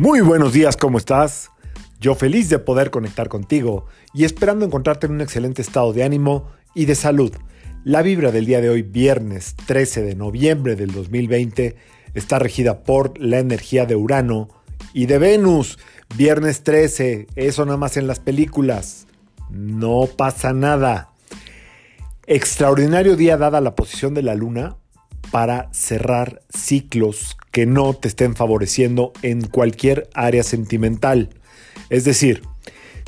Muy buenos días, ¿cómo estás? Yo feliz de poder conectar contigo y esperando encontrarte en un excelente estado de ánimo y de salud. La vibra del día de hoy, viernes 13 de noviembre del 2020, está regida por la energía de Urano y de Venus. Viernes 13, eso nada más en las películas. No pasa nada. Extraordinario día dada la posición de la luna para cerrar ciclos que no te estén favoreciendo en cualquier área sentimental. Es decir,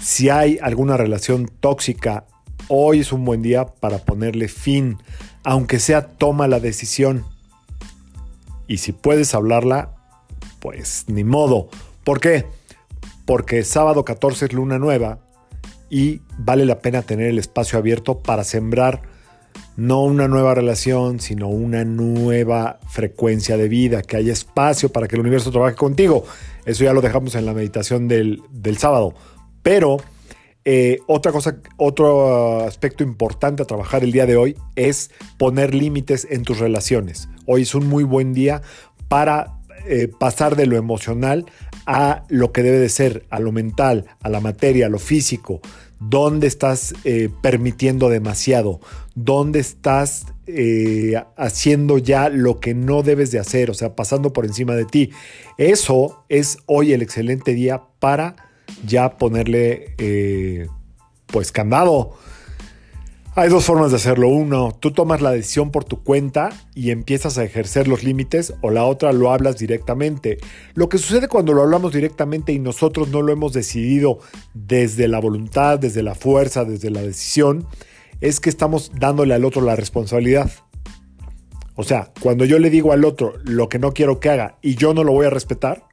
si hay alguna relación tóxica, hoy es un buen día para ponerle fin, aunque sea toma la decisión. Y si puedes hablarla, pues ni modo. ¿Por qué? Porque sábado 14 es luna nueva y vale la pena tener el espacio abierto para sembrar no una nueva relación, sino una nueva frecuencia de vida, que haya espacio para que el universo trabaje contigo. Eso ya lo dejamos en la meditación del, sábado. Pero eh, otra cosa, otro aspecto importante a trabajar el día de hoy es poner límites en tus relaciones. Hoy es un muy buen día para eh, pasar de lo emocional a lo que debe de ser, a lo mental, a la materia, a lo físico. ¿Dónde estás eh, permitiendo demasiado? ¿Dónde estás eh, haciendo ya lo que no debes de hacer? O sea, pasando por encima de ti. Eso es hoy el excelente día para ya ponerle pues candado hay dos formas de hacerlo. Uno, tú tomas la decisión por tu cuenta y empiezas a ejercer los límites o la otra lo hablas directamente. Lo que sucede cuando lo hablamos directamente y nosotros no lo hemos decidido desde la voluntad, desde la fuerza, desde la decisión, es que estamos dándole al otro la responsabilidad. O sea, cuando yo le digo al otro lo que no quiero que haga y yo no lo voy a respetar,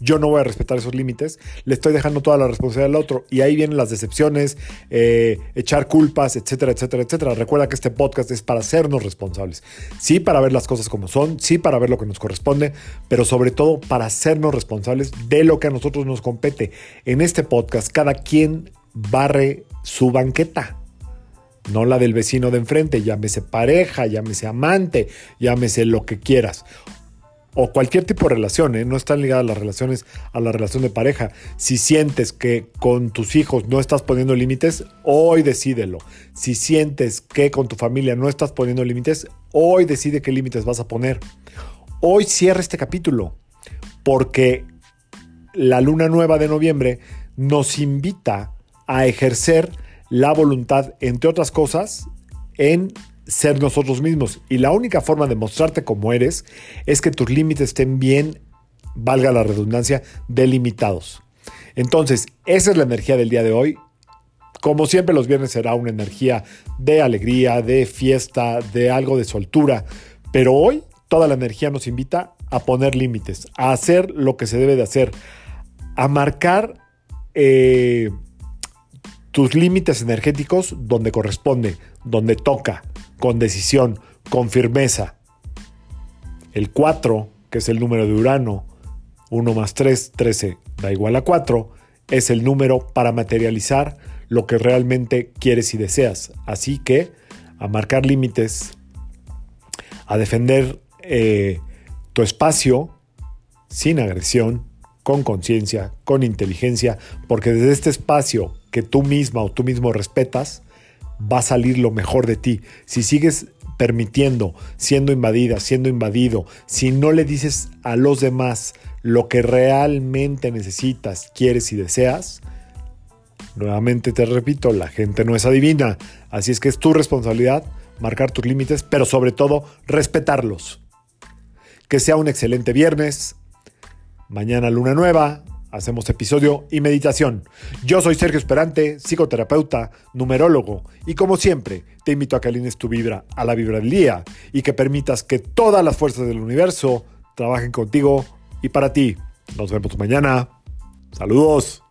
yo no voy a respetar esos límites, le estoy dejando toda la responsabilidad al otro. Y ahí vienen las decepciones, eh, echar culpas, etcétera, etcétera, etcétera. Recuerda que este podcast es para hacernos responsables. Sí, para ver las cosas como son, sí, para ver lo que nos corresponde, pero sobre todo para hacernos responsables de lo que a nosotros nos compete. En este podcast, cada quien barre su banqueta no la del vecino de enfrente, llámese pareja, llámese amante, llámese lo que quieras o cualquier tipo de relación, ¿eh? no están ligadas las relaciones a la relación de pareja. Si sientes que con tus hijos no estás poniendo límites, hoy decídelo. Si sientes que con tu familia no estás poniendo límites, hoy decide qué límites vas a poner. Hoy cierra este capítulo, porque la luna nueva de noviembre nos invita a ejercer la voluntad, entre otras cosas, en ser nosotros mismos. Y la única forma de mostrarte como eres es que tus límites estén bien, valga la redundancia, delimitados. Entonces, esa es la energía del día de hoy. Como siempre, los viernes será una energía de alegría, de fiesta, de algo de soltura. Pero hoy toda la energía nos invita a poner límites, a hacer lo que se debe de hacer, a marcar eh, tus límites energéticos donde corresponde, donde toca, con decisión, con firmeza. El 4, que es el número de Urano, 1 más 3, 13, da igual a 4, es el número para materializar lo que realmente quieres y deseas. Así que a marcar límites, a defender eh, tu espacio sin agresión, con conciencia, con inteligencia, porque desde este espacio que tú misma o tú mismo respetas, va a salir lo mejor de ti. Si sigues permitiendo, siendo invadida, siendo invadido, si no le dices a los demás lo que realmente necesitas, quieres y deseas, nuevamente te repito, la gente no es adivina. Así es que es tu responsabilidad marcar tus límites, pero sobre todo respetarlos. Que sea un excelente viernes. Mañana luna nueva hacemos episodio y meditación. Yo soy Sergio Esperante, psicoterapeuta, numerólogo, y como siempre, te invito a que alines tu vibra a la vibra del día y que permitas que todas las fuerzas del universo trabajen contigo y para ti. Nos vemos mañana. Saludos.